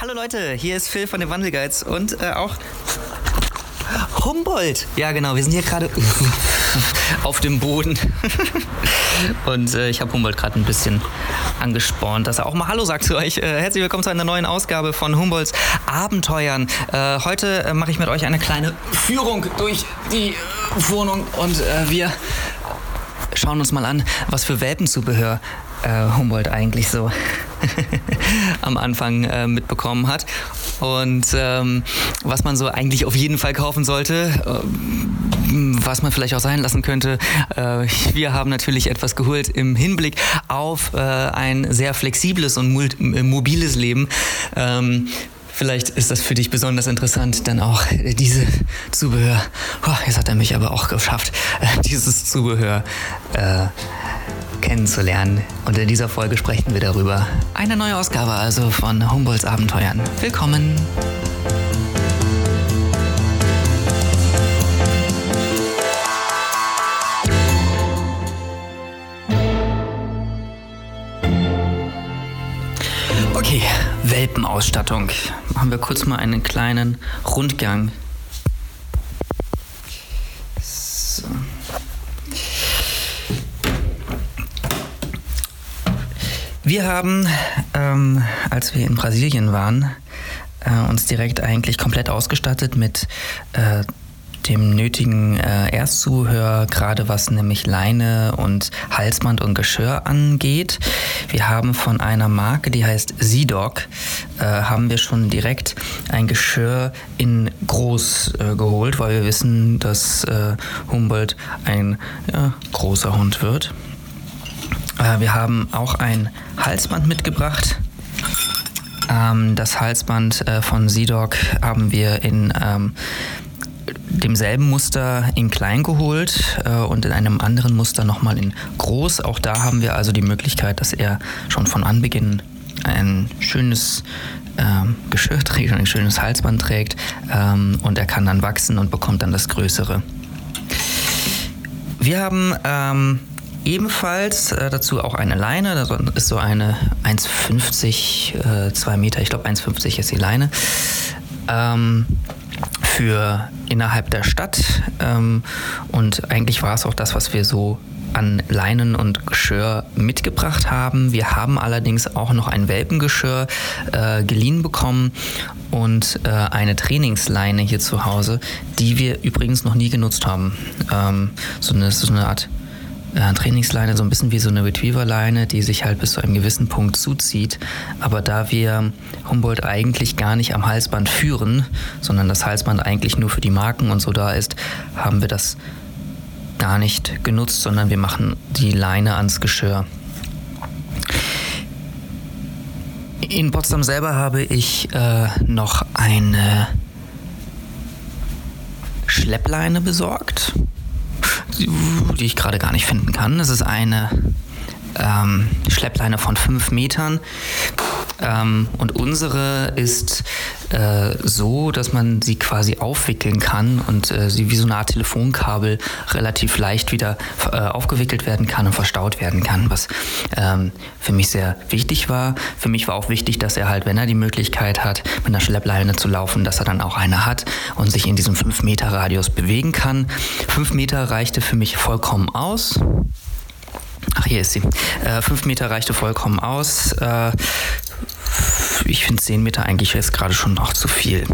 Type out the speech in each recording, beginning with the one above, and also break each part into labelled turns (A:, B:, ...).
A: Hallo Leute, hier ist Phil von den Wandelgeiz und äh, auch Humboldt. Ja, genau, wir sind hier gerade auf dem Boden. und äh, ich habe Humboldt gerade ein bisschen angespornt, dass er auch mal Hallo sagt zu euch. Äh, herzlich willkommen zu einer neuen Ausgabe von Humboldts Abenteuern. Äh, heute äh, mache ich mit euch eine kleine Führung durch die äh, Wohnung und äh, wir schauen uns mal an, was für Welpenzubehör Humboldt eigentlich so am Anfang äh, mitbekommen hat. Und ähm, was man so eigentlich auf jeden Fall kaufen sollte, äh, was man vielleicht auch sein lassen könnte. Äh, wir haben natürlich etwas geholt im Hinblick auf äh, ein sehr flexibles und äh, mobiles Leben. Ähm, Vielleicht ist das für dich besonders interessant, dann auch äh, diese Zubehör. Oh, jetzt hat er mich aber auch geschafft, dieses Zubehör äh, kennenzulernen. Und in dieser Folge sprechen wir darüber. Eine neue Ausgabe also von Humboldts Abenteuern. Willkommen! Okay, Welpenausstattung. Machen wir kurz mal einen kleinen Rundgang Wir haben, ähm, als wir in Brasilien waren, äh, uns direkt eigentlich komplett ausgestattet mit äh, dem nötigen äh, Erstzubehör, gerade was nämlich Leine und Halsband und Geschirr angeht. Wir haben von einer Marke, die heißt Zidog, äh, haben wir schon direkt ein Geschirr in groß äh, geholt, weil wir wissen, dass äh, Humboldt ein ja, großer Hund wird. Äh, wir haben auch ein Halsband mitgebracht. Ähm, das Halsband äh, von Sidok haben wir in ähm, demselben Muster in klein geholt äh, und in einem anderen Muster nochmal in groß. Auch da haben wir also die Möglichkeit, dass er schon von Anbeginn ein schönes ähm, Geschirr trägt, ein schönes Halsband trägt ähm, und er kann dann wachsen und bekommt dann das Größere. Wir haben ähm, ebenfalls äh, dazu auch eine Leine. Das ist so eine 1,50, äh, 2 Meter, ich glaube 1,50 ist die Leine. Ähm, für innerhalb der Stadt. Ähm, und eigentlich war es auch das, was wir so an Leinen und Geschirr mitgebracht haben. Wir haben allerdings auch noch ein Welpengeschirr äh, geliehen bekommen und äh, eine Trainingsleine hier zu Hause, die wir übrigens noch nie genutzt haben. Ähm, so, eine, so eine Art äh, Trainingsleine so ein bisschen wie so eine Retriever-Leine, die sich halt bis zu einem gewissen Punkt zuzieht. Aber da wir Humboldt eigentlich gar nicht am Halsband führen, sondern das Halsband eigentlich nur für die Marken und so da ist, haben wir das gar nicht genutzt, sondern wir machen die Leine ans Geschirr. In Potsdam selber habe ich äh, noch eine Schleppleine besorgt die ich gerade gar nicht finden kann. Das ist eine ähm, Schleppleine von fünf Metern. Ähm, und unsere ist äh, so, dass man sie quasi aufwickeln kann und äh, sie wie so eine Art Telefonkabel relativ leicht wieder äh, aufgewickelt werden kann und verstaut werden kann, was ähm, für mich sehr wichtig war. Für mich war auch wichtig, dass er halt, wenn er die Möglichkeit hat, mit einer Schleppleine zu laufen, dass er dann auch eine hat und sich in diesem 5 Meter Radius bewegen kann. 5 Meter reichte für mich vollkommen aus. Ach, hier ist sie. Äh, Meter reichte vollkommen aus. Äh, ich finde zehn Meter eigentlich jetzt gerade schon noch zu viel.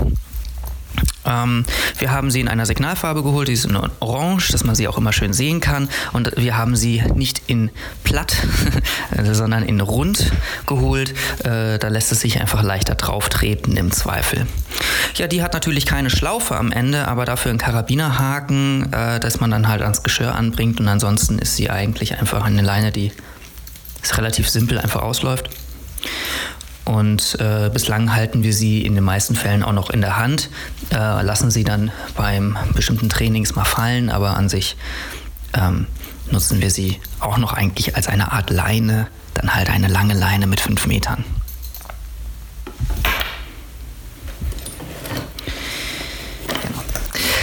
A: Ähm, wir haben sie in einer Signalfarbe geholt, die ist in Orange, dass man sie auch immer schön sehen kann. Und wir haben sie nicht in platt, sondern in rund geholt. Äh, da lässt es sich einfach leichter drauf treten im Zweifel. Ja, die hat natürlich keine Schlaufe am Ende, aber dafür einen Karabinerhaken, äh, dass man dann halt ans Geschirr anbringt. Und ansonsten ist sie eigentlich einfach eine Leine, die ist relativ simpel einfach ausläuft. Und äh, bislang halten wir sie in den meisten Fällen auch noch in der Hand, äh, lassen sie dann beim bestimmten Trainings mal fallen, aber an sich ähm, nutzen wir sie auch noch eigentlich als eine Art Leine, dann halt eine lange Leine mit fünf Metern. Genau.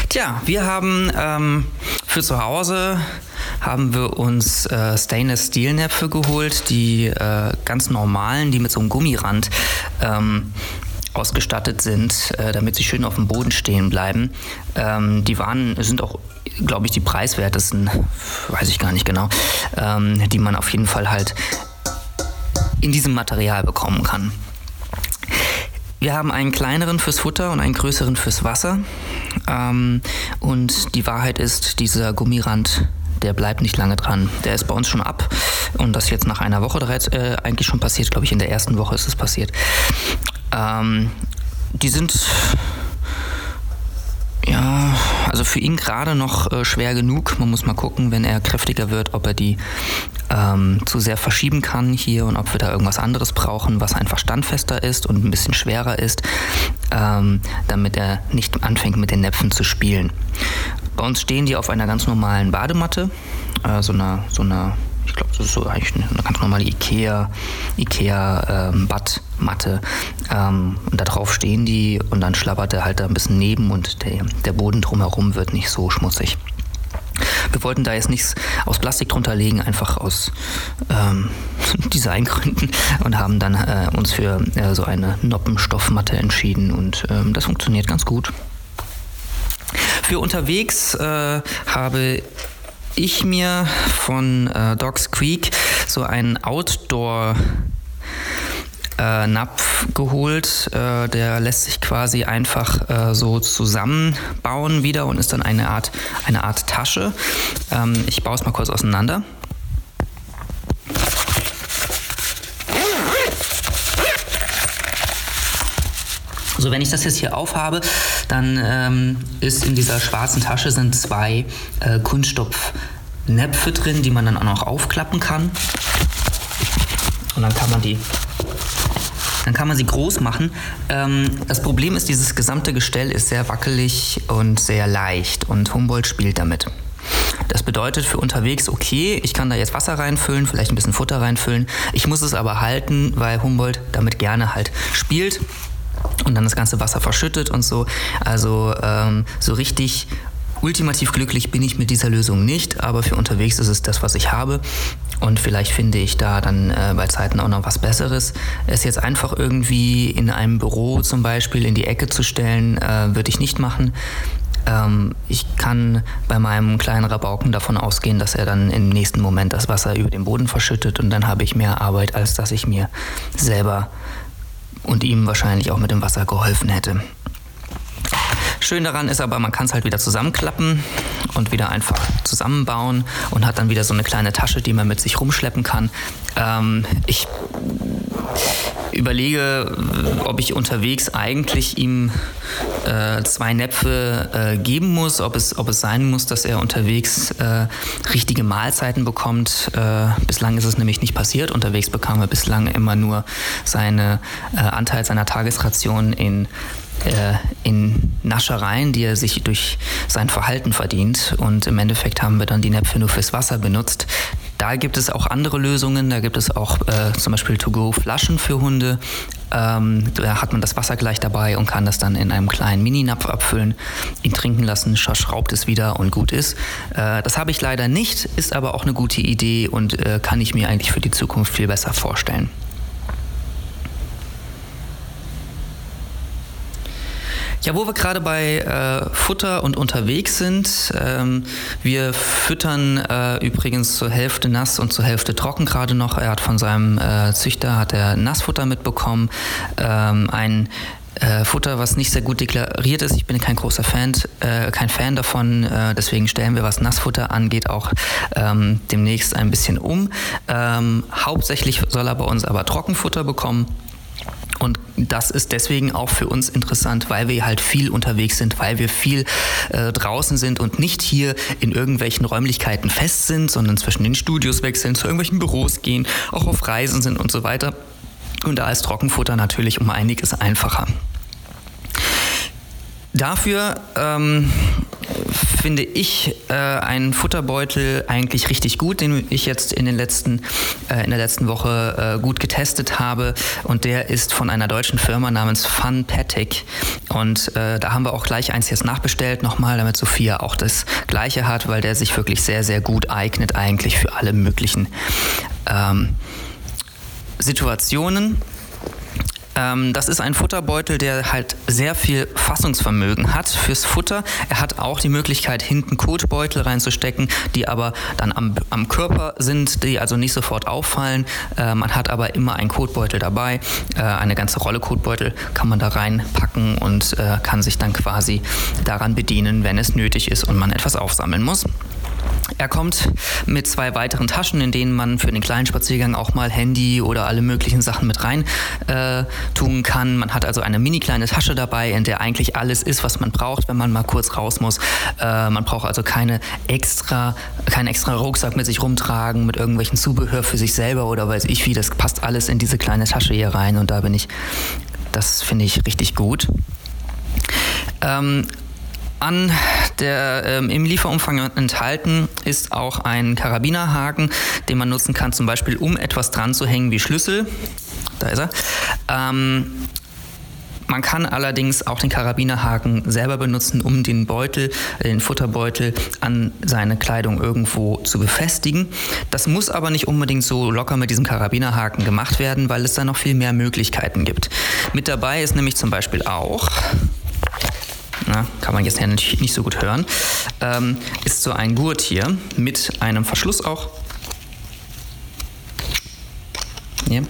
A: Tja, wir haben ähm, für zu Hause haben wir uns äh, Stainless Steel Näpfe geholt, die äh, ganz normalen, die mit so einem Gummirand ähm, ausgestattet sind, äh, damit sie schön auf dem Boden stehen bleiben. Ähm, die waren, sind auch, glaube ich, die preiswertesten, weiß ich gar nicht genau, ähm, die man auf jeden Fall halt in diesem Material bekommen kann. Wir haben einen kleineren fürs Futter und einen größeren fürs Wasser. Ähm, und die Wahrheit ist, dieser Gummirand, der bleibt nicht lange dran. Der ist bei uns schon ab und das jetzt nach einer Woche bereits äh, eigentlich schon passiert. Glaube ich, in der ersten Woche ist es passiert. Ähm, die sind also für ihn gerade noch äh, schwer genug. Man muss mal gucken, wenn er kräftiger wird, ob er die ähm, zu sehr verschieben kann hier und ob wir da irgendwas anderes brauchen, was einfach standfester ist und ein bisschen schwerer ist, ähm, damit er nicht anfängt mit den Näpfen zu spielen. Bei uns stehen die auf einer ganz normalen Badematte, äh, so einer, so einer ich glaube, das ist so eigentlich eine ganz normale Ikea, Ikea ähm, Badmatte. Ähm, und da drauf stehen die und dann schlabbert er halt da ein bisschen neben und der, der Boden drumherum wird nicht so schmutzig. Wir wollten da jetzt nichts aus Plastik drunter legen, einfach aus ähm, Designgründen und haben dann äh, uns für äh, so eine Noppenstoffmatte entschieden und ähm, das funktioniert ganz gut. Für unterwegs äh, habe ich mir von äh, Dogs Creek so einen Outdoor äh, Napf geholt. Äh, der lässt sich quasi einfach äh, so zusammenbauen wieder und ist dann eine Art, eine Art Tasche. Ähm, ich baue es mal kurz auseinander. So, wenn ich das jetzt hier aufhabe, dann ähm, ist in dieser schwarzen Tasche sind zwei äh, Kunststoffnäpfe drin, die man dann auch noch aufklappen kann. Und dann kann man die dann kann man sie groß machen. Ähm, das Problem ist, dieses gesamte Gestell ist sehr wackelig und sehr leicht und Humboldt spielt damit. Das bedeutet für unterwegs, okay, ich kann da jetzt Wasser reinfüllen, vielleicht ein bisschen Futter reinfüllen. Ich muss es aber halten, weil Humboldt damit gerne halt spielt und dann das ganze Wasser verschüttet und so. Also ähm, so richtig ultimativ glücklich bin ich mit dieser Lösung nicht, aber für unterwegs ist es das, was ich habe. Und vielleicht finde ich da dann äh, bei Zeiten auch noch was Besseres. Es jetzt einfach irgendwie in einem Büro zum Beispiel in die Ecke zu stellen, äh, würde ich nicht machen. Ähm, ich kann bei meinem kleinen Rabauken davon ausgehen, dass er dann im nächsten Moment das Wasser über den Boden verschüttet und dann habe ich mehr Arbeit, als dass ich mir selber und ihm wahrscheinlich auch mit dem Wasser geholfen hätte. Schön daran ist aber, man kann es halt wieder zusammenklappen und wieder einfach zusammenbauen und hat dann wieder so eine kleine Tasche, die man mit sich rumschleppen kann. Ähm, ich überlege, ob ich unterwegs eigentlich ihm äh, zwei Näpfe äh, geben muss, ob es, ob es sein muss, dass er unterwegs äh, richtige Mahlzeiten bekommt. Äh, bislang ist es nämlich nicht passiert. Unterwegs bekam er bislang immer nur seinen äh, Anteil seiner Tagesration in äh, in Naschereien, die er sich durch sein Verhalten verdient. Und im Endeffekt haben wir dann die Näpfe nur fürs Wasser benutzt. Da gibt es auch andere Lösungen. Da gibt es auch äh, zum Beispiel To-Go-Flaschen für Hunde. Ähm, da hat man das Wasser gleich dabei und kann das dann in einem kleinen Mini-Napf abfüllen, ihn trinken lassen, schraubt es wieder und gut ist. Äh, das habe ich leider nicht, ist aber auch eine gute Idee und äh, kann ich mir eigentlich für die Zukunft viel besser vorstellen. Ja, wo wir gerade bei äh, Futter und unterwegs sind, ähm, wir füttern äh, übrigens zur Hälfte nass und zur Hälfte trocken gerade noch. Er hat von seinem äh, Züchter hat er Nassfutter mitbekommen, ähm, ein äh, Futter, was nicht sehr gut deklariert ist. Ich bin kein großer Fan, äh, kein Fan davon. Äh, deswegen stellen wir, was Nassfutter angeht, auch ähm, demnächst ein bisschen um. Ähm, hauptsächlich soll er bei uns aber Trockenfutter bekommen. Und das ist deswegen auch für uns interessant, weil wir halt viel unterwegs sind, weil wir viel äh, draußen sind und nicht hier in irgendwelchen Räumlichkeiten fest sind, sondern zwischen den Studios wechseln, zu irgendwelchen Büros gehen, auch auf Reisen sind und so weiter. Und da ist Trockenfutter natürlich um einiges einfacher. Dafür ähm, finde ich äh, einen Futterbeutel eigentlich richtig gut, den ich jetzt in, den letzten, äh, in der letzten Woche äh, gut getestet habe. Und der ist von einer deutschen Firma namens Funpatic. Und äh, da haben wir auch gleich eins jetzt nachbestellt, nochmal, damit Sophia auch das gleiche hat, weil der sich wirklich sehr, sehr gut eignet, eigentlich für alle möglichen ähm, Situationen. Ähm, das ist ein Futterbeutel, der halt sehr viel Fassungsvermögen hat fürs Futter. Er hat auch die Möglichkeit, hinten Kotbeutel reinzustecken, die aber dann am, am Körper sind, die also nicht sofort auffallen. Äh, man hat aber immer einen Kotbeutel dabei. Äh, eine ganze Rolle Kotbeutel kann man da reinpacken und äh, kann sich dann quasi daran bedienen, wenn es nötig ist und man etwas aufsammeln muss. Er kommt mit zwei weiteren Taschen, in denen man für den kleinen Spaziergang auch mal Handy oder alle möglichen Sachen mit rein äh, tun kann. Man hat also eine mini kleine Tasche dabei, in der eigentlich alles ist, was man braucht, wenn man mal kurz raus muss. Äh, man braucht also keine extra, keinen extra Rucksack mit sich rumtragen, mit irgendwelchen Zubehör für sich selber oder weiß ich wie. Das passt alles in diese kleine Tasche hier rein und da bin ich, das finde ich richtig gut. Ähm, an der, ähm, Im Lieferumfang enthalten ist auch ein Karabinerhaken, den man nutzen kann, zum Beispiel um etwas dran zu hängen wie Schlüssel. Da ist er. Ähm, man kann allerdings auch den Karabinerhaken selber benutzen, um den Beutel, den Futterbeutel an seine Kleidung irgendwo zu befestigen. Das muss aber nicht unbedingt so locker mit diesem Karabinerhaken gemacht werden, weil es da noch viel mehr Möglichkeiten gibt. Mit dabei ist nämlich zum Beispiel auch na, kann man jetzt ja natürlich nicht so gut hören, ähm, ist so ein Gurt hier mit einem Verschluss auch. Hier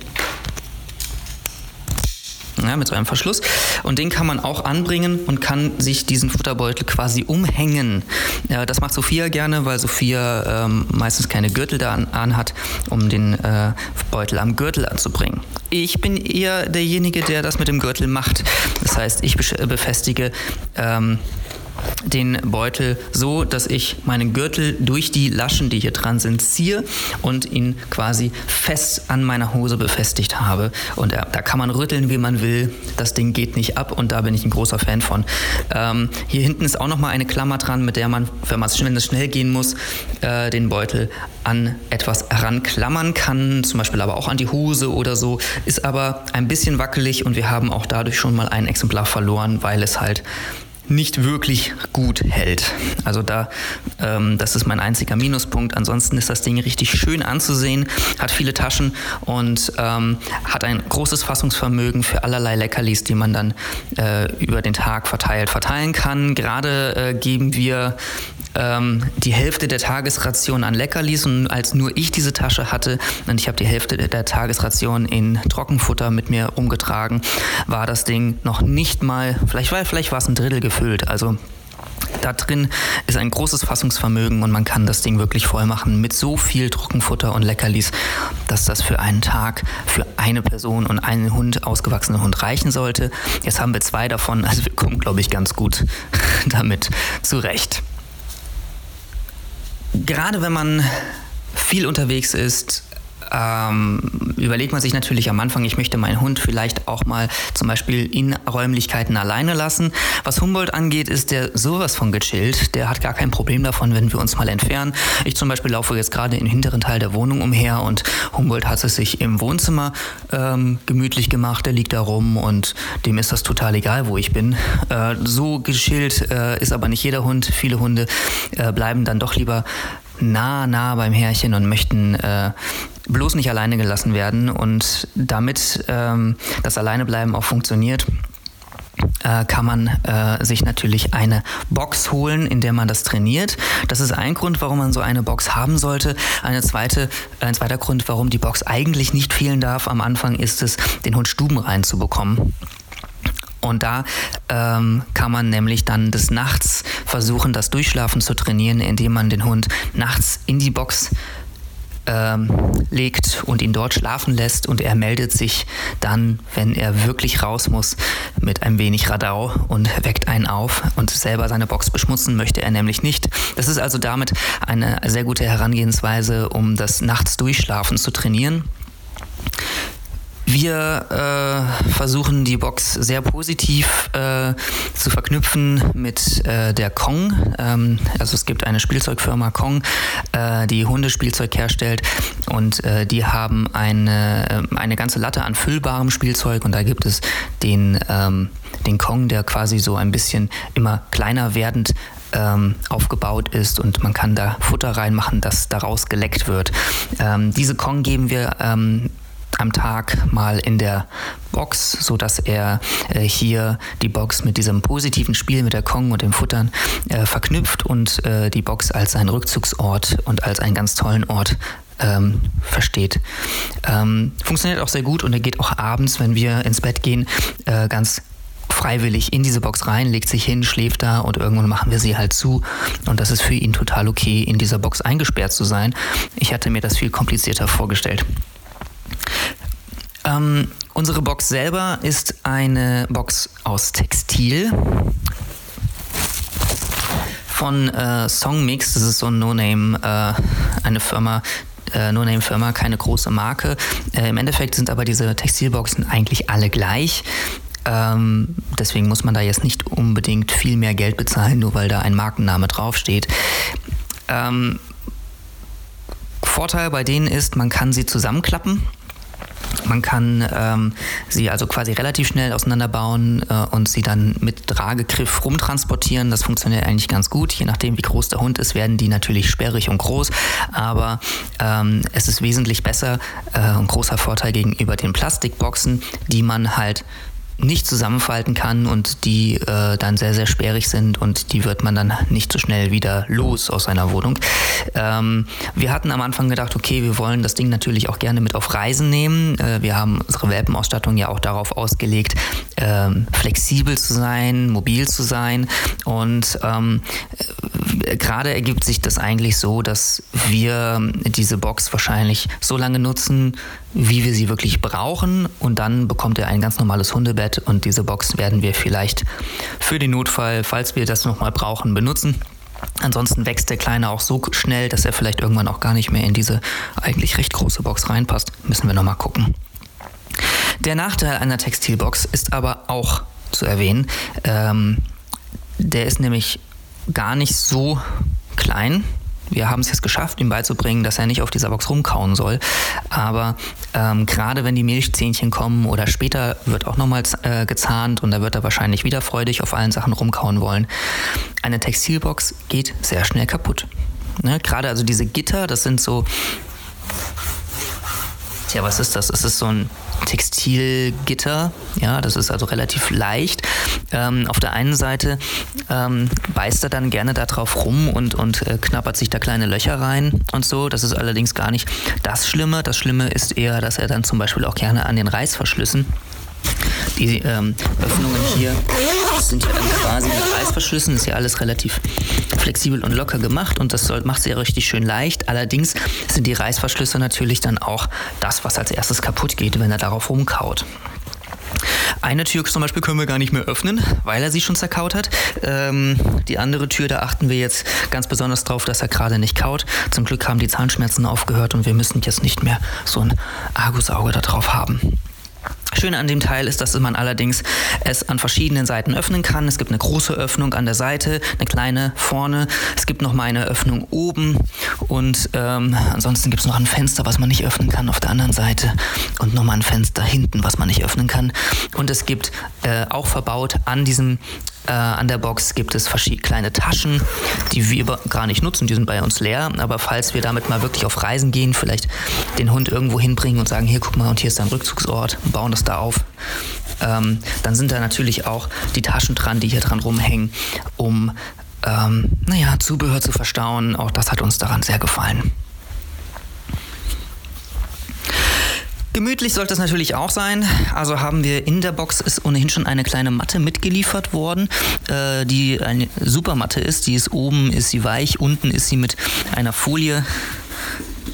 A: ja, mit so einem Verschluss. Und den kann man auch anbringen und kann sich diesen Futterbeutel quasi umhängen. Ja, das macht Sophia gerne, weil Sophia ähm, meistens keine Gürtel da an, an hat, um den äh, Beutel am Gürtel anzubringen. Ich bin eher derjenige, der das mit dem Gürtel macht. Das heißt, ich befestige ähm, den Beutel so, dass ich meinen Gürtel durch die Laschen, die hier dran sind, ziehe und ihn quasi fest an meiner Hose befestigt habe. Und äh, da kann man rütteln, wie man will. Das Ding geht nicht ab und da bin ich ein großer Fan von. Ähm, hier hinten ist auch nochmal eine Klammer dran, mit der man, wenn, man, es schnell gehen muss, äh, den Beutel an etwas heranklammern kann, zum Beispiel aber auch an die Hose oder so, ist aber ein bisschen wackelig und wir haben auch dadurch schon mal ein Exemplar verloren, weil es halt nicht wirklich gut hält. Also da, ähm, das ist mein einziger Minuspunkt. Ansonsten ist das Ding richtig schön anzusehen, hat viele Taschen und ähm, hat ein großes Fassungsvermögen für allerlei Leckerlis, die man dann äh, über den Tag verteilt verteilen kann. Gerade äh, geben wir ähm, die Hälfte der Tagesration an Leckerlis und als nur ich diese Tasche hatte und ich habe die Hälfte der Tagesration in Trockenfutter mit mir umgetragen, war das Ding noch nicht mal, vielleicht war, vielleicht war es ein Drittel gefüllt. Also da drin ist ein großes Fassungsvermögen und man kann das Ding wirklich voll machen mit so viel Trockenfutter und Leckerlis, dass das für einen Tag für eine Person und einen Hund, ausgewachsenen Hund reichen sollte. Jetzt haben wir zwei davon, also wir kommen, glaube ich, ganz gut damit zurecht gerade wenn man viel unterwegs ist, ähm, überlegt man sich natürlich am Anfang, ich möchte meinen Hund vielleicht auch mal zum Beispiel in Räumlichkeiten alleine lassen. Was Humboldt angeht, ist der sowas von gechillt. Der hat gar kein Problem davon, wenn wir uns mal entfernen. Ich zum Beispiel laufe jetzt gerade im hinteren Teil der Wohnung umher und Humboldt hat es sich im Wohnzimmer ähm, gemütlich gemacht. Der liegt da rum und dem ist das total egal, wo ich bin. Äh, so gechillt äh, ist aber nicht jeder Hund. Viele Hunde äh, bleiben dann doch lieber nah, nah beim Herrchen und möchten äh, bloß nicht alleine gelassen werden. Und damit ähm, das Alleinebleiben auch funktioniert, äh, kann man äh, sich natürlich eine Box holen, in der man das trainiert. Das ist ein Grund, warum man so eine Box haben sollte. Eine zweite, ein zweiter Grund, warum die Box eigentlich nicht fehlen darf am Anfang, ist es, den Hund stubenrein zu bekommen. Und da ähm, kann man nämlich dann des Nachts versuchen, das Durchschlafen zu trainieren, indem man den Hund nachts in die Box ähm, legt und ihn dort schlafen lässt und er meldet sich dann, wenn er wirklich raus muss, mit ein wenig Radau und weckt einen auf und selber seine Box beschmutzen möchte er nämlich nicht. Das ist also damit eine sehr gute Herangehensweise, um das Nachts Durchschlafen zu trainieren. Wir äh, versuchen die Box sehr positiv äh, zu verknüpfen mit äh, der Kong. Ähm, also es gibt eine Spielzeugfirma Kong, äh, die Hundespielzeug herstellt und äh, die haben eine, äh, eine ganze Latte an füllbarem Spielzeug und da gibt es den, ähm, den Kong, der quasi so ein bisschen immer kleiner werdend ähm, aufgebaut ist und man kann da Futter reinmachen, das daraus geleckt wird. Ähm, diese Kong geben wir ähm, am Tag mal in der Box, so dass er äh, hier die Box mit diesem positiven Spiel mit der Kong und dem Futtern äh, verknüpft und äh, die Box als einen Rückzugsort und als einen ganz tollen Ort ähm, versteht. Ähm, funktioniert auch sehr gut und er geht auch abends, wenn wir ins Bett gehen, äh, ganz freiwillig in diese Box rein, legt sich hin, schläft da und irgendwann machen wir sie halt zu. Und das ist für ihn total okay, in dieser Box eingesperrt zu sein. Ich hatte mir das viel komplizierter vorgestellt. Ähm, unsere Box selber ist eine Box aus Textil von äh, Songmix. Das ist so ein No-Name, äh, eine Firma, äh, No-Name-Firma, keine große Marke. Äh, Im Endeffekt sind aber diese Textilboxen eigentlich alle gleich. Ähm, deswegen muss man da jetzt nicht unbedingt viel mehr Geld bezahlen, nur weil da ein Markenname draufsteht. Ähm, Vorteil bei denen ist, man kann sie zusammenklappen. Man kann ähm, sie also quasi relativ schnell auseinanderbauen äh, und sie dann mit Tragegriff rumtransportieren. Das funktioniert eigentlich ganz gut. Je nachdem, wie groß der Hund ist, werden die natürlich sperrig und groß. Aber ähm, es ist wesentlich besser. Äh, ein großer Vorteil gegenüber den Plastikboxen, die man halt nicht zusammenfalten kann und die äh, dann sehr, sehr sperrig sind und die wird man dann nicht so schnell wieder los aus seiner Wohnung. Ähm, wir hatten am Anfang gedacht, okay, wir wollen das Ding natürlich auch gerne mit auf Reisen nehmen. Äh, wir haben unsere Welpenausstattung ja auch darauf ausgelegt, äh, flexibel zu sein, mobil zu sein und ähm, äh, gerade ergibt sich das eigentlich so, dass wir diese Box wahrscheinlich so lange nutzen, wie wir sie wirklich brauchen und dann bekommt er ein ganz normales Hundebett und diese Box werden wir vielleicht für den Notfall, falls wir das nochmal brauchen, benutzen. Ansonsten wächst der Kleine auch so schnell, dass er vielleicht irgendwann auch gar nicht mehr in diese eigentlich recht große Box reinpasst. Müssen wir nochmal gucken. Der Nachteil einer Textilbox ist aber auch zu erwähnen. Ähm, der ist nämlich gar nicht so klein, wir haben es jetzt geschafft, ihm beizubringen, dass er nicht auf dieser Box rumkauen soll. Aber ähm, gerade wenn die Milchzähnchen kommen oder später wird auch nochmal äh, gezahnt und da wird er wahrscheinlich wieder freudig auf allen Sachen rumkauen wollen. Eine Textilbox geht sehr schnell kaputt. Ne? Gerade also diese Gitter, das sind so Tja, was ist das? Es ist so ein Textilgitter, ja, das ist also relativ leicht. Ähm, auf der einen Seite ähm, beißt er dann gerne da drauf rum und, und äh, knappert sich da kleine Löcher rein und so. Das ist allerdings gar nicht das Schlimme. Das Schlimme ist eher, dass er dann zum Beispiel auch gerne an den Reißverschlüssen die ähm, Öffnungen hier sind ja quasi mit Reißverschlüssen, ist ja alles relativ flexibel und locker gemacht und das macht es ja richtig schön leicht. Allerdings sind die Reißverschlüsse natürlich dann auch das, was als erstes kaputt geht, wenn er darauf rumkaut. Eine Tür zum Beispiel können wir gar nicht mehr öffnen, weil er sie schon zerkaut hat. Ähm, die andere Tür, da achten wir jetzt ganz besonders drauf, dass er gerade nicht kaut. Zum Glück haben die Zahnschmerzen aufgehört und wir müssen jetzt nicht mehr so ein Argusauge da drauf haben. Schön an dem Teil ist, dass man allerdings es an verschiedenen Seiten öffnen kann. Es gibt eine große Öffnung an der Seite, eine kleine vorne. Es gibt noch mal eine Öffnung oben und ähm, ansonsten gibt es noch ein Fenster, was man nicht öffnen kann auf der anderen Seite und nochmal ein Fenster hinten, was man nicht öffnen kann. Und es gibt äh, auch verbaut an diesem äh, an der Box gibt es verschiedene kleine Taschen, die wir gar nicht nutzen, die sind bei uns leer. Aber falls wir damit mal wirklich auf Reisen gehen, vielleicht den Hund irgendwo hinbringen und sagen, hier guck mal, und hier ist dein Rückzugsort, bauen das da auf, ähm, dann sind da natürlich auch die Taschen dran, die hier dran rumhängen, um ähm, naja, Zubehör zu verstauen. Auch das hat uns daran sehr gefallen. Gemütlich sollte es natürlich auch sein. Also haben wir in der Box ist ohnehin schon eine kleine Matte mitgeliefert worden, äh, die eine Supermatte ist. Die ist oben, ist sie weich, unten ist sie mit einer Folie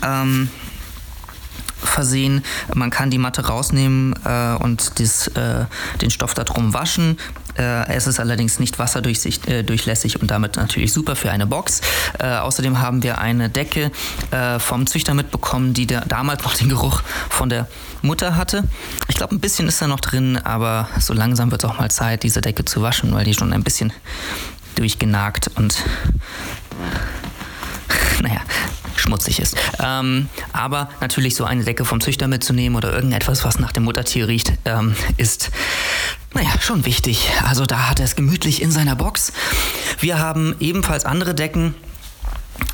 A: ähm, versehen. Man kann die Matte rausnehmen äh, und das, äh, den Stoff darum waschen. Äh, es ist allerdings nicht wasserdurchlässig äh, und damit natürlich super für eine Box. Äh, außerdem haben wir eine Decke vom Züchter mitbekommen, die damals noch den Geruch von der Mutter hatte. Ich glaube, ein bisschen ist da noch drin, aber so langsam wird es auch mal Zeit, diese Decke zu waschen, weil die schon ein bisschen durchgenagt und naja, schmutzig ist. Ähm, aber natürlich so eine Decke vom Züchter mitzunehmen oder irgendetwas, was nach dem Muttertier riecht, ähm, ist naja, schon wichtig. Also da hat er es gemütlich in seiner Box. Wir haben ebenfalls andere Decken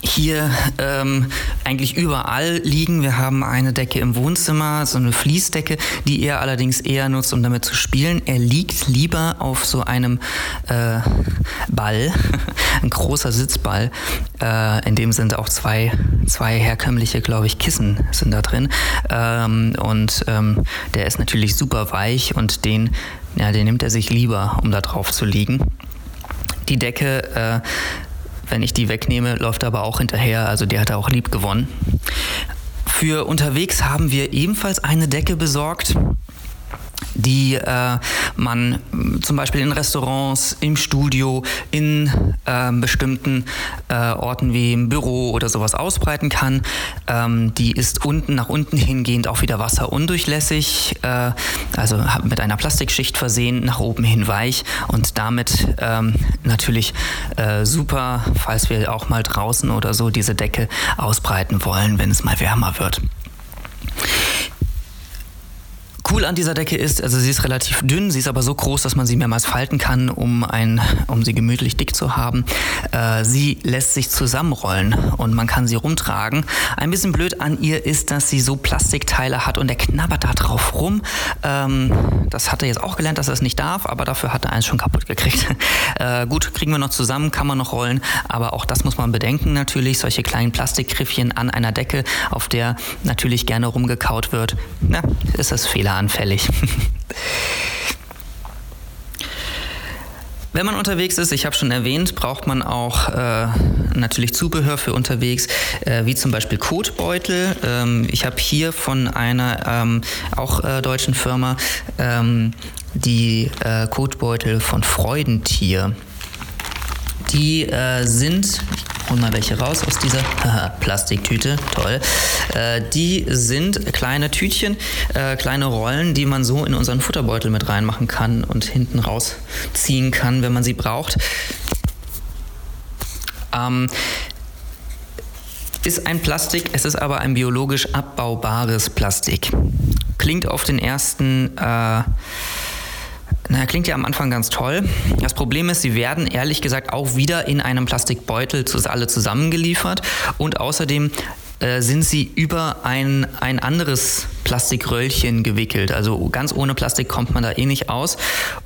A: hier ähm, eigentlich überall liegen. Wir haben eine Decke im Wohnzimmer, so eine Fließdecke, die er allerdings eher nutzt, um damit zu spielen. Er liegt lieber auf so einem äh, Ball, ein großer Sitzball. Äh, in dem sind auch zwei, zwei herkömmliche, glaube ich, Kissen sind da drin. Ähm, und ähm, der ist natürlich super weich und den, ja, den nimmt er sich lieber, um da drauf zu liegen. Die Decke äh, wenn ich die wegnehme, läuft er aber auch hinterher. Also die hat er auch lieb gewonnen. Für unterwegs haben wir ebenfalls eine Decke besorgt die äh, man zum Beispiel in Restaurants, im Studio, in äh, bestimmten äh, Orten wie im Büro oder sowas ausbreiten kann. Ähm, die ist unten nach unten hingehend auch wieder wasserundurchlässig, äh, also mit einer Plastikschicht versehen, nach oben hin weich und damit ähm, natürlich äh, super, falls wir auch mal draußen oder so diese Decke ausbreiten wollen, wenn es mal wärmer wird. Cool an dieser Decke ist, also sie ist relativ dünn, sie ist aber so groß, dass man sie mehrmals falten kann, um, ein, um sie gemütlich dick zu haben. Äh, sie lässt sich zusammenrollen und man kann sie rumtragen. Ein bisschen blöd an ihr ist, dass sie so Plastikteile hat und er knabbert da drauf rum. Ähm, das hat er jetzt auch gelernt, dass er es nicht darf, aber dafür hat er eins schon kaputt gekriegt. Äh, gut, kriegen wir noch zusammen, kann man noch rollen, aber auch das muss man bedenken natürlich. Solche kleinen Plastikgriffchen an einer Decke, auf der natürlich gerne rumgekaut wird, na, ist das Fehler anfällig. Wenn man unterwegs ist, ich habe schon erwähnt, braucht man auch äh, natürlich Zubehör für unterwegs, äh, wie zum Beispiel Kotbeutel. Ähm, ich habe hier von einer ähm, auch äh, deutschen Firma ähm, die äh, Kotbeutel von Freudentier. Die äh, sind, ich hol mal welche raus aus dieser Plastiktüte, toll. Äh, die sind kleine Tütchen, äh, kleine Rollen, die man so in unseren Futterbeutel mit reinmachen kann und hinten rausziehen kann, wenn man sie braucht. Ähm, ist ein Plastik, es ist aber ein biologisch abbaubares Plastik. Klingt auf den ersten äh, na, klingt ja am Anfang ganz toll. Das Problem ist, sie werden ehrlich gesagt auch wieder in einem Plastikbeutel alle zusammengeliefert und außerdem äh, sind sie über ein, ein anderes Plastikröllchen gewickelt. Also ganz ohne Plastik kommt man da eh nicht aus.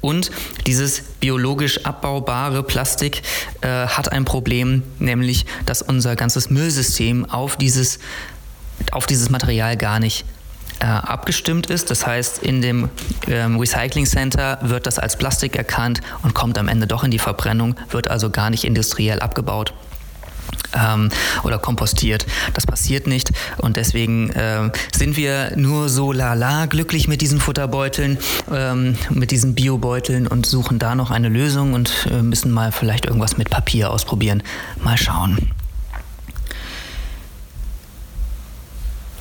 A: Und dieses biologisch abbaubare Plastik äh, hat ein Problem, nämlich dass unser ganzes Müllsystem auf dieses, auf dieses Material gar nicht äh, abgestimmt ist. Das heißt, in dem ähm, Recycling Center wird das als Plastik erkannt und kommt am Ende doch in die Verbrennung, wird also gar nicht industriell abgebaut. Ähm, oder kompostiert. Das passiert nicht und deswegen äh, sind wir nur so lala glücklich mit diesen Futterbeuteln, ähm, mit diesen Biobeuteln und suchen da noch eine Lösung und äh, müssen mal vielleicht irgendwas mit Papier ausprobieren. Mal schauen.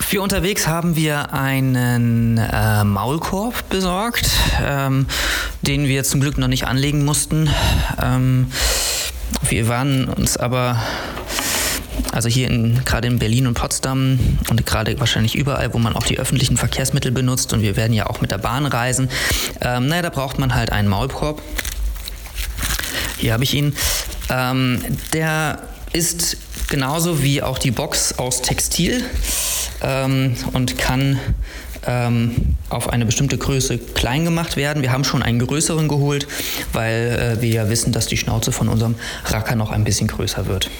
A: Für unterwegs haben wir einen äh, Maulkorb besorgt, ähm, den wir zum Glück noch nicht anlegen mussten. Ähm, wir waren uns aber also hier in, gerade in Berlin und Potsdam und gerade wahrscheinlich überall, wo man auch die öffentlichen Verkehrsmittel benutzt und wir werden ja auch mit der Bahn reisen, ähm, naja, da braucht man halt einen Maulkorb. Hier habe ich ihn. Ähm, der ist genauso wie auch die Box aus Textil ähm, und kann ähm, auf eine bestimmte Größe klein gemacht werden. Wir haben schon einen größeren geholt, weil äh, wir ja wissen, dass die Schnauze von unserem Racker noch ein bisschen größer wird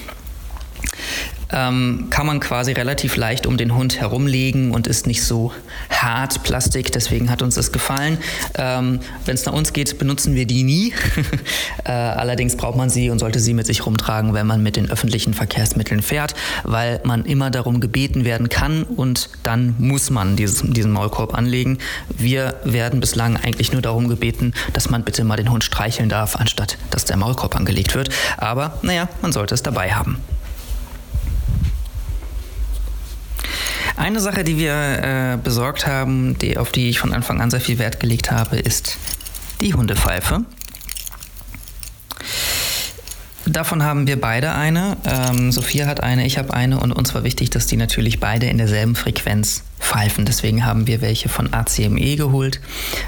A: ähm, kann man quasi relativ leicht um den Hund herumlegen und ist nicht so hart Plastik. Deswegen hat uns das gefallen. Ähm, Wenn es nach uns geht, benutzen wir die nie. äh, allerdings braucht man sie und sollte sie mit sich rumtragen, wenn man mit den öffentlichen Verkehrsmitteln fährt, weil man immer darum gebeten werden kann und dann muss man dieses, diesen Maulkorb anlegen. Wir werden bislang eigentlich nur darum gebeten, dass man bitte mal den Hund streicheln darf, anstatt dass der Maulkorb angelegt wird. Aber naja, man sollte es dabei haben. Eine Sache, die wir äh, besorgt haben, die, auf die ich von Anfang an sehr viel Wert gelegt habe, ist die Hundepfeife. Davon haben wir beide eine. Ähm, Sophia hat eine, ich habe eine und uns war wichtig, dass die natürlich beide in derselben Frequenz pfeifen. Deswegen haben wir welche von ACME geholt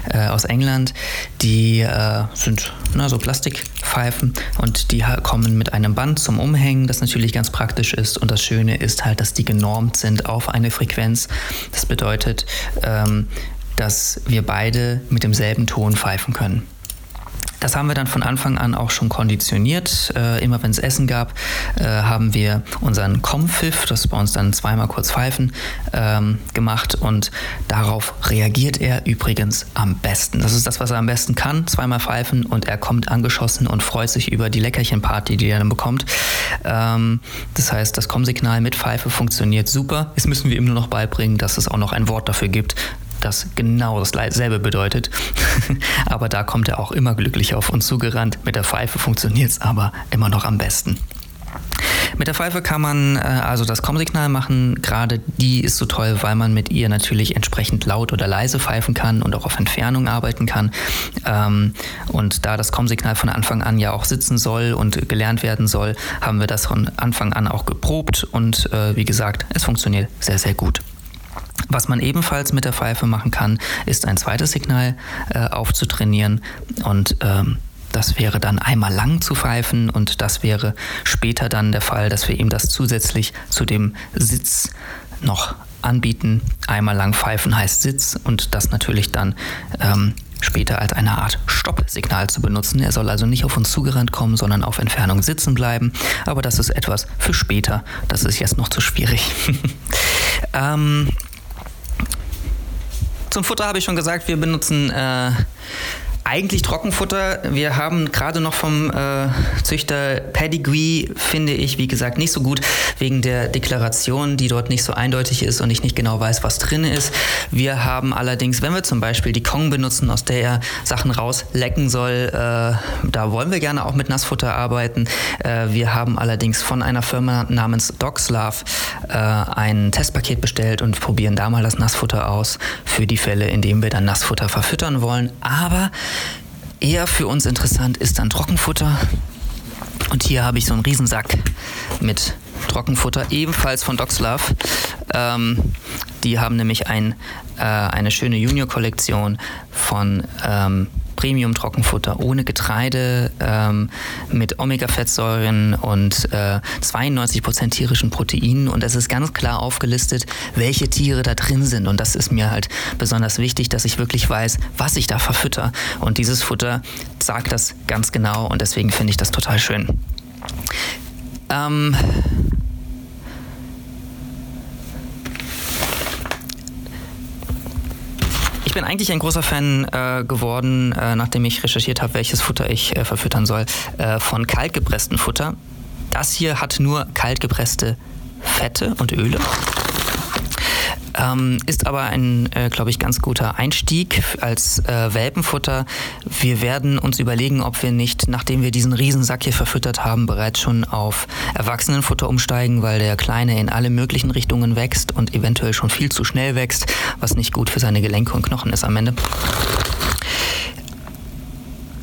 A: äh, aus England. Die äh, sind na, so Plastik Pfeifen und die kommen mit einem Band zum Umhängen, das natürlich ganz praktisch ist. Und das Schöne ist halt, dass die genormt sind auf eine Frequenz. Das bedeutet, ähm, dass wir beide mit demselben Ton pfeifen können. Das haben wir dann von Anfang an auch schon konditioniert. Äh, immer wenn es Essen gab, äh, haben wir unseren Kompfiff, das ist bei uns dann zweimal kurz pfeifen, ähm, gemacht und darauf reagiert er übrigens am besten. Das ist das, was er am besten kann, zweimal pfeifen und er kommt angeschossen und freut sich über die Leckerchenparty, die er dann bekommt. Ähm, das heißt, das Kommsignal mit Pfeife funktioniert super. Jetzt müssen wir ihm nur noch beibringen, dass es auch noch ein Wort dafür gibt, das genau dasselbe bedeutet. aber da kommt er auch immer glücklich auf uns zugerannt. Mit der Pfeife funktioniert es aber immer noch am besten. Mit der Pfeife kann man äh, also das Kommsignal machen. Gerade die ist so toll, weil man mit ihr natürlich entsprechend laut oder leise pfeifen kann und auch auf Entfernung arbeiten kann. Ähm, und da das Kommsignal von Anfang an ja auch sitzen soll und gelernt werden soll, haben wir das von Anfang an auch geprobt und äh, wie gesagt, es funktioniert sehr, sehr gut. Was man ebenfalls mit der Pfeife machen kann, ist ein zweites Signal äh, aufzutrainieren. Und ähm, das wäre dann einmal lang zu pfeifen und das wäre später dann der Fall, dass wir ihm das zusätzlich zu dem Sitz noch anbieten. Einmal lang pfeifen heißt Sitz und das natürlich dann ähm, später als eine Art Stoppsignal zu benutzen. Er soll also nicht auf uns zugerannt kommen, sondern auf Entfernung sitzen bleiben. Aber das ist etwas für später. Das ist jetzt noch zu schwierig. ähm, zum Futter habe ich schon gesagt, wir benutzen äh, eigentlich Trockenfutter. Wir haben gerade noch vom äh, Züchter Pedigree, finde ich, wie gesagt, nicht so gut, wegen der Deklaration, die dort nicht so eindeutig ist und ich nicht genau weiß, was drin ist. Wir haben allerdings, wenn wir zum Beispiel die Kong benutzen, aus der er Sachen rauslecken soll, äh, da wollen wir gerne auch mit Nassfutter arbeiten. Äh, wir haben allerdings von einer Firma namens Dogslav äh, ein Testpaket bestellt und probieren da mal das Nassfutter aus für die Fälle, in denen wir dann Nassfutter verfüttern wollen. Aber Eher für uns interessant ist dann Trockenfutter. Und hier habe ich so einen Riesensack mit Trockenfutter, ebenfalls von Doxlove. Ähm, die haben nämlich ein, äh, eine schöne Junior-Kollektion von ähm, Premium-Trockenfutter ohne Getreide, ähm, mit Omega-Fettsäuren und äh, 92% tierischen Proteinen. Und es ist ganz klar aufgelistet, welche Tiere da drin sind. Und das ist mir halt besonders wichtig, dass ich wirklich weiß, was ich da verfütter. Und dieses Futter sagt das ganz genau und deswegen finde ich das total schön. Ähm, Ich bin eigentlich ein großer Fan äh, geworden, äh, nachdem ich recherchiert habe, welches Futter ich äh, verfüttern soll, äh, von kaltgepresstem Futter. Das hier hat nur kaltgepresste Fette und Öle. Ähm, ist aber ein, äh, glaube ich, ganz guter Einstieg als äh, Welpenfutter. Wir werden uns überlegen, ob wir nicht, nachdem wir diesen Riesensack hier verfüttert haben, bereits schon auf Erwachsenenfutter umsteigen, weil der Kleine in alle möglichen Richtungen wächst und eventuell schon viel zu schnell wächst, was nicht gut für seine Gelenke und Knochen ist am Ende.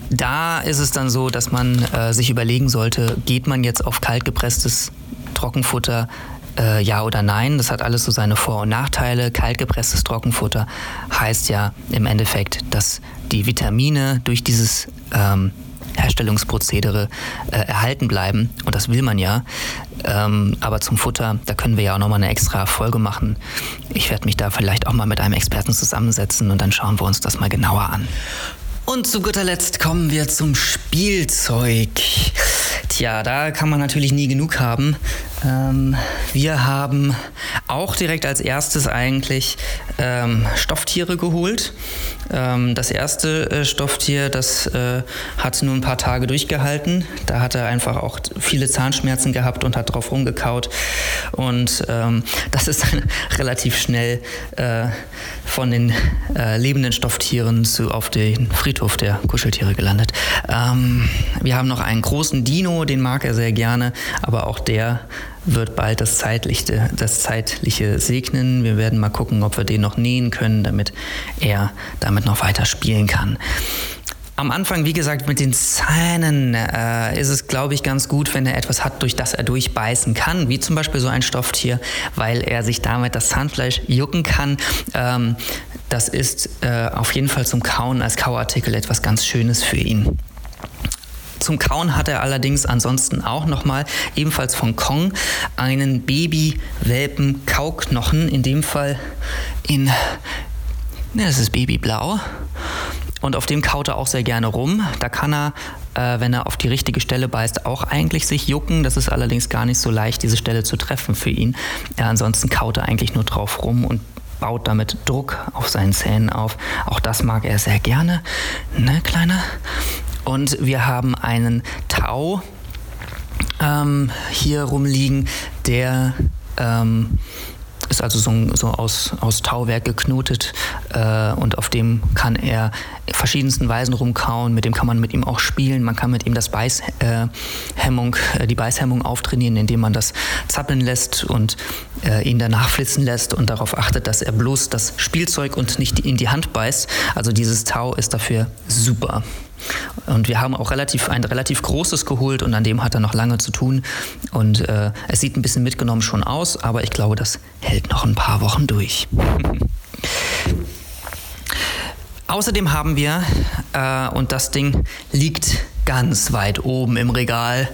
A: Da ist es dann so, dass man äh, sich überlegen sollte, geht man jetzt auf kaltgepresstes Trockenfutter äh, ja oder nein. Das hat alles so seine Vor- und Nachteile. Kaltgepresstes Trockenfutter heißt ja im Endeffekt, dass die Vitamine durch dieses ähm, Herstellungsprozedere äh, erhalten bleiben. Und das will man ja. Ähm, aber zum Futter, da können wir ja auch nochmal eine extra Folge machen. Ich werde mich da vielleicht auch mal mit einem Experten zusammensetzen und dann schauen wir uns das mal genauer an. Und zu guter Letzt kommen wir zum Spielzeug. Tja, da kann man natürlich nie genug haben. Ähm, wir haben auch direkt als erstes eigentlich ähm, Stofftiere geholt. Ähm, das erste äh, Stofftier, das äh, hat nur ein paar Tage durchgehalten. Da hat er einfach auch viele Zahnschmerzen gehabt und hat drauf rumgekaut. Und ähm, das ist dann relativ schnell äh, von den äh, lebenden Stofftieren zu, auf den Friedhof der Kuscheltiere gelandet. Ähm, wir haben noch einen großen Dino, den mag er sehr gerne, aber auch der wird bald das Zeitliche, das Zeitliche segnen. Wir werden mal gucken, ob wir den noch nähen können, damit er damit noch weiter spielen kann. Am Anfang, wie gesagt, mit den Zähnen äh, ist es, glaube ich, ganz gut, wenn er etwas hat, durch das er durchbeißen kann, wie zum Beispiel so ein Stofftier, weil er sich damit das Zahnfleisch jucken kann. Ähm, das ist äh, auf jeden Fall zum Kauen als Kauartikel etwas ganz Schönes für ihn. Zum Kauen hat er allerdings ansonsten auch nochmal ebenfalls von Kong einen Baby-Welpen-Kauknochen, in dem Fall in, ne, das ist Babyblau. Und auf dem kaut er auch sehr gerne rum. Da kann er, äh, wenn er auf die richtige Stelle beißt, auch eigentlich sich jucken. Das ist allerdings gar nicht so leicht, diese Stelle zu treffen für ihn. Ja, ansonsten kaut er eigentlich nur drauf rum und baut damit Druck auf seinen Zähnen auf. Auch das mag er sehr gerne. Ne, Kleiner? Und wir haben einen Tau ähm, hier rumliegen, der ähm, ist also so, so aus, aus Tauwerk geknotet äh, und auf dem kann er verschiedensten Weisen rumkauen. Mit dem kann man mit ihm auch spielen. Man kann mit ihm das Beißhemmung, äh, die Beißhemmung auftrainieren, indem man das zappeln lässt und äh, ihn danach flitzen lässt und darauf achtet, dass er bloß das Spielzeug und nicht in die Hand beißt. Also dieses Tau ist dafür super. Und wir haben auch relativ, ein relativ großes geholt und an dem hat er noch lange zu tun. Und äh, es sieht ein bisschen mitgenommen schon aus, aber ich glaube, das hält noch ein paar Wochen durch. Außerdem haben wir, äh, und das Ding liegt ganz weit oben im Regal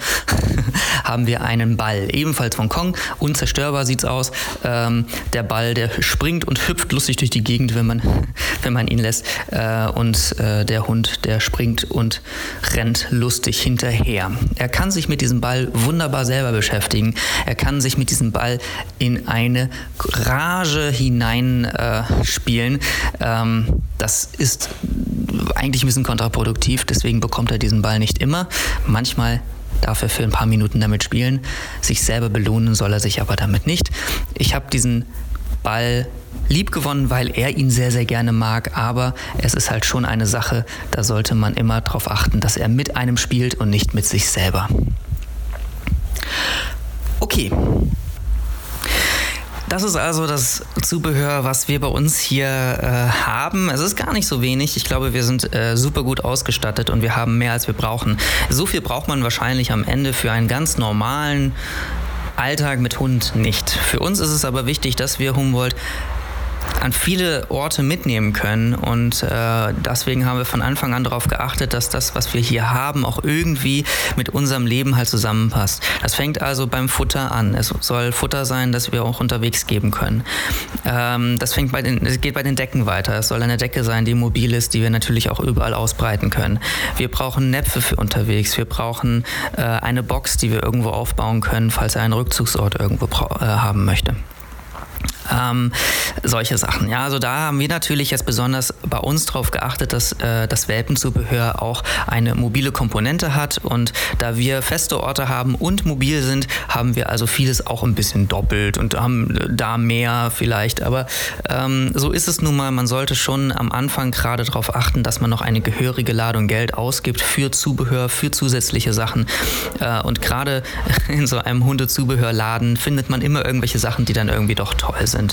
A: haben wir einen Ball, ebenfalls von Kong, unzerstörbar sieht's aus. Ähm, der Ball, der springt und hüpft lustig durch die Gegend, wenn man, wenn man ihn lässt. Äh, und äh, der Hund, der springt und rennt lustig hinterher. Er kann sich mit diesem Ball wunderbar selber beschäftigen. Er kann sich mit diesem Ball in eine Rage hineinspielen. Äh, ähm, das ist eigentlich ein bisschen kontraproduktiv, deswegen bekommt er diesen Ball nicht immer. Manchmal darf er für ein paar Minuten damit spielen. Sich selber belohnen soll er sich aber damit nicht. Ich habe diesen Ball lieb gewonnen, weil er ihn sehr, sehr gerne mag, aber es ist halt schon eine Sache, da sollte man immer darauf achten, dass er mit einem spielt und nicht mit sich selber. Okay, das ist also das Zubehör, was wir bei uns hier äh, haben. Es ist gar nicht so wenig. Ich glaube, wir sind äh, super gut ausgestattet und wir haben mehr, als wir brauchen. So viel braucht man wahrscheinlich am Ende für einen ganz normalen Alltag mit Hund nicht. Für uns ist es aber wichtig, dass wir Humboldt an viele Orte mitnehmen können. Und äh, deswegen haben wir von Anfang an darauf geachtet, dass das, was wir hier haben, auch irgendwie mit unserem Leben halt zusammenpasst. Das fängt also beim Futter an. Es soll Futter sein, das wir auch unterwegs geben können. Ähm, das fängt bei den, es geht bei den Decken weiter. Es soll eine Decke sein, die mobil ist, die wir natürlich auch überall ausbreiten können. Wir brauchen Näpfe für unterwegs. Wir brauchen äh, eine Box, die wir irgendwo aufbauen können, falls er einen Rückzugsort irgendwo äh, haben möchte. Ähm, solche Sachen. Ja, also da haben wir natürlich jetzt besonders bei uns darauf geachtet, dass äh, das Welpenzubehör auch eine mobile Komponente hat. Und da wir feste Orte haben und mobil sind, haben wir also vieles auch ein bisschen doppelt und haben äh, da mehr vielleicht. Aber ähm, so ist es nun mal. Man sollte schon am Anfang gerade darauf achten, dass man noch eine gehörige Ladung Geld ausgibt für Zubehör, für zusätzliche Sachen. Äh, und gerade in so einem Hundezubehörladen findet man immer irgendwelche Sachen, die dann irgendwie doch toll sind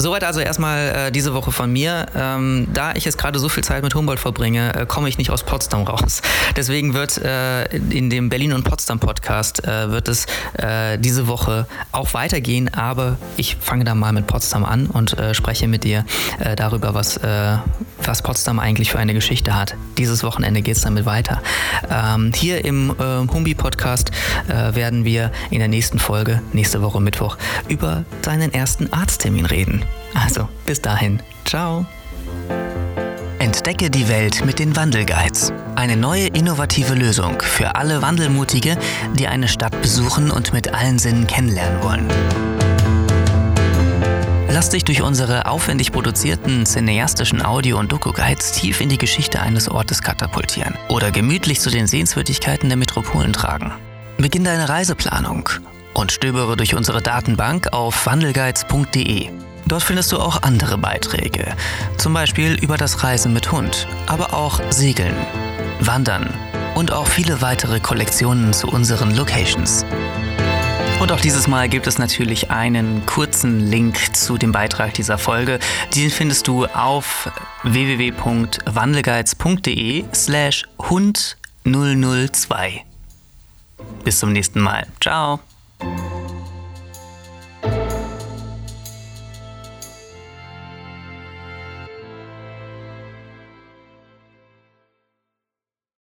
A: Soweit also erstmal äh, diese Woche von mir. Ähm, da ich jetzt gerade so viel Zeit mit Humboldt verbringe, äh, komme ich nicht aus Potsdam raus. Deswegen wird äh, in dem Berlin und Potsdam Podcast äh, wird es äh, diese Woche auch weitergehen, aber ich fange da mal mit Potsdam an und äh, spreche mit dir darüber, was, was Potsdam eigentlich für eine Geschichte hat. Dieses Wochenende geht es damit weiter. Ähm, hier im Humbi Podcast werden wir in der nächsten Folge, nächste Woche Mittwoch, über seinen ersten Arzttermin reden. Also, bis dahin. Ciao.
B: Entdecke die Welt mit den Wandelguides. Eine neue innovative Lösung für alle Wandelmutige, die eine Stadt besuchen und mit allen Sinnen kennenlernen wollen. Lass dich durch unsere aufwendig produzierten cineastischen Audio- und Doku-Guides tief in die Geschichte eines Ortes katapultieren oder gemütlich zu den Sehenswürdigkeiten der Metropolen tragen. Beginn deine Reiseplanung und stöbere durch unsere Datenbank auf wandelguides.de. Dort findest du auch andere Beiträge, zum Beispiel über das Reisen mit Hund, aber auch Segeln, Wandern und auch viele weitere Kollektionen zu unseren Locations. Und auch dieses Mal gibt es natürlich einen kurzen Link zu dem Beitrag dieser Folge. Den findest du auf www.wandelguides.de slash Hund 002. Bis zum nächsten Mal. Ciao.